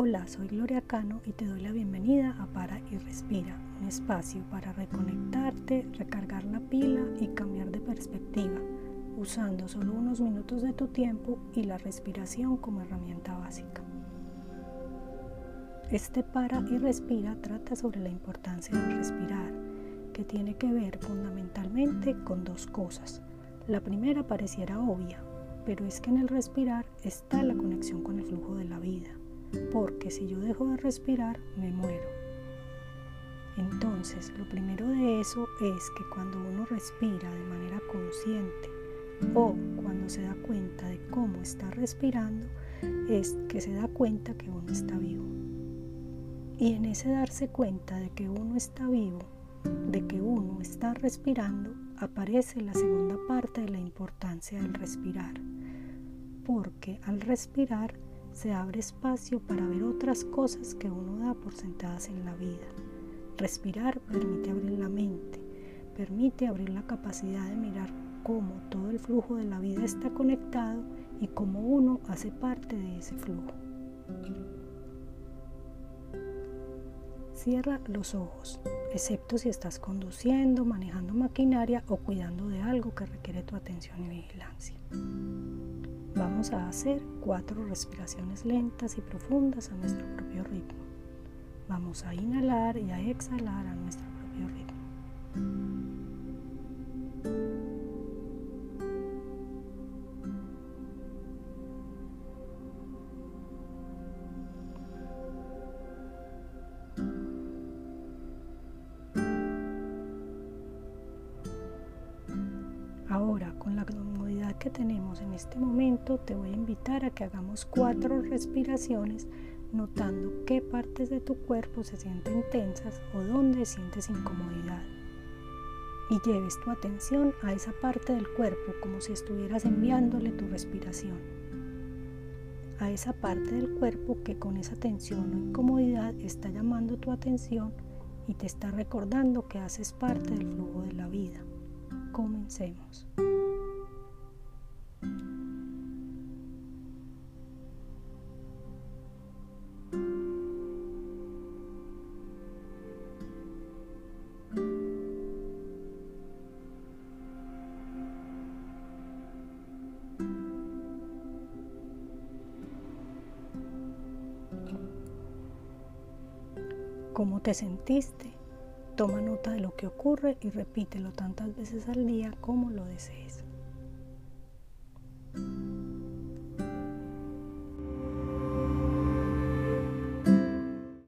Hola, soy Gloria Cano y te doy la bienvenida a Para y Respira, un espacio para reconectarte, recargar la pila y cambiar de perspectiva, usando solo unos minutos de tu tiempo y la respiración como herramienta básica. Este Para y Respira trata sobre la importancia de respirar, que tiene que ver fundamentalmente con dos cosas. La primera pareciera obvia, pero es que en el respirar está la conexión con el flujo de la vida porque si yo dejo de respirar, me muero. Entonces, lo primero de eso es que cuando uno respira de manera consciente o cuando se da cuenta de cómo está respirando, es que se da cuenta que uno está vivo. Y en ese darse cuenta de que uno está vivo, de que uno está respirando, aparece la segunda parte de la importancia del respirar. Porque al respirar se abre espacio para ver otras cosas que uno da por sentadas en la vida. Respirar permite abrir la mente, permite abrir la capacidad de mirar cómo todo el flujo de la vida está conectado y cómo uno hace parte de ese flujo. Cierra los ojos, excepto si estás conduciendo, manejando maquinaria o cuidando de algo que requiere tu atención y vigilancia. Vamos a hacer cuatro respiraciones lentas y profundas a nuestro propio ritmo. Vamos a inhalar y a exhalar a nuestro Ahora, con la comodidad que tenemos en este momento, te voy a invitar a que hagamos cuatro respiraciones notando qué partes de tu cuerpo se sienten tensas o dónde sientes incomodidad. Y lleves tu atención a esa parte del cuerpo como si estuvieras enviándole tu respiración. A esa parte del cuerpo que con esa tensión o incomodidad está llamando tu atención y te está recordando que haces parte del flujo de la vida. Comencemos. ¿Cómo te sentiste? Toma nota de lo que ocurre y repítelo tantas veces al día como lo desees.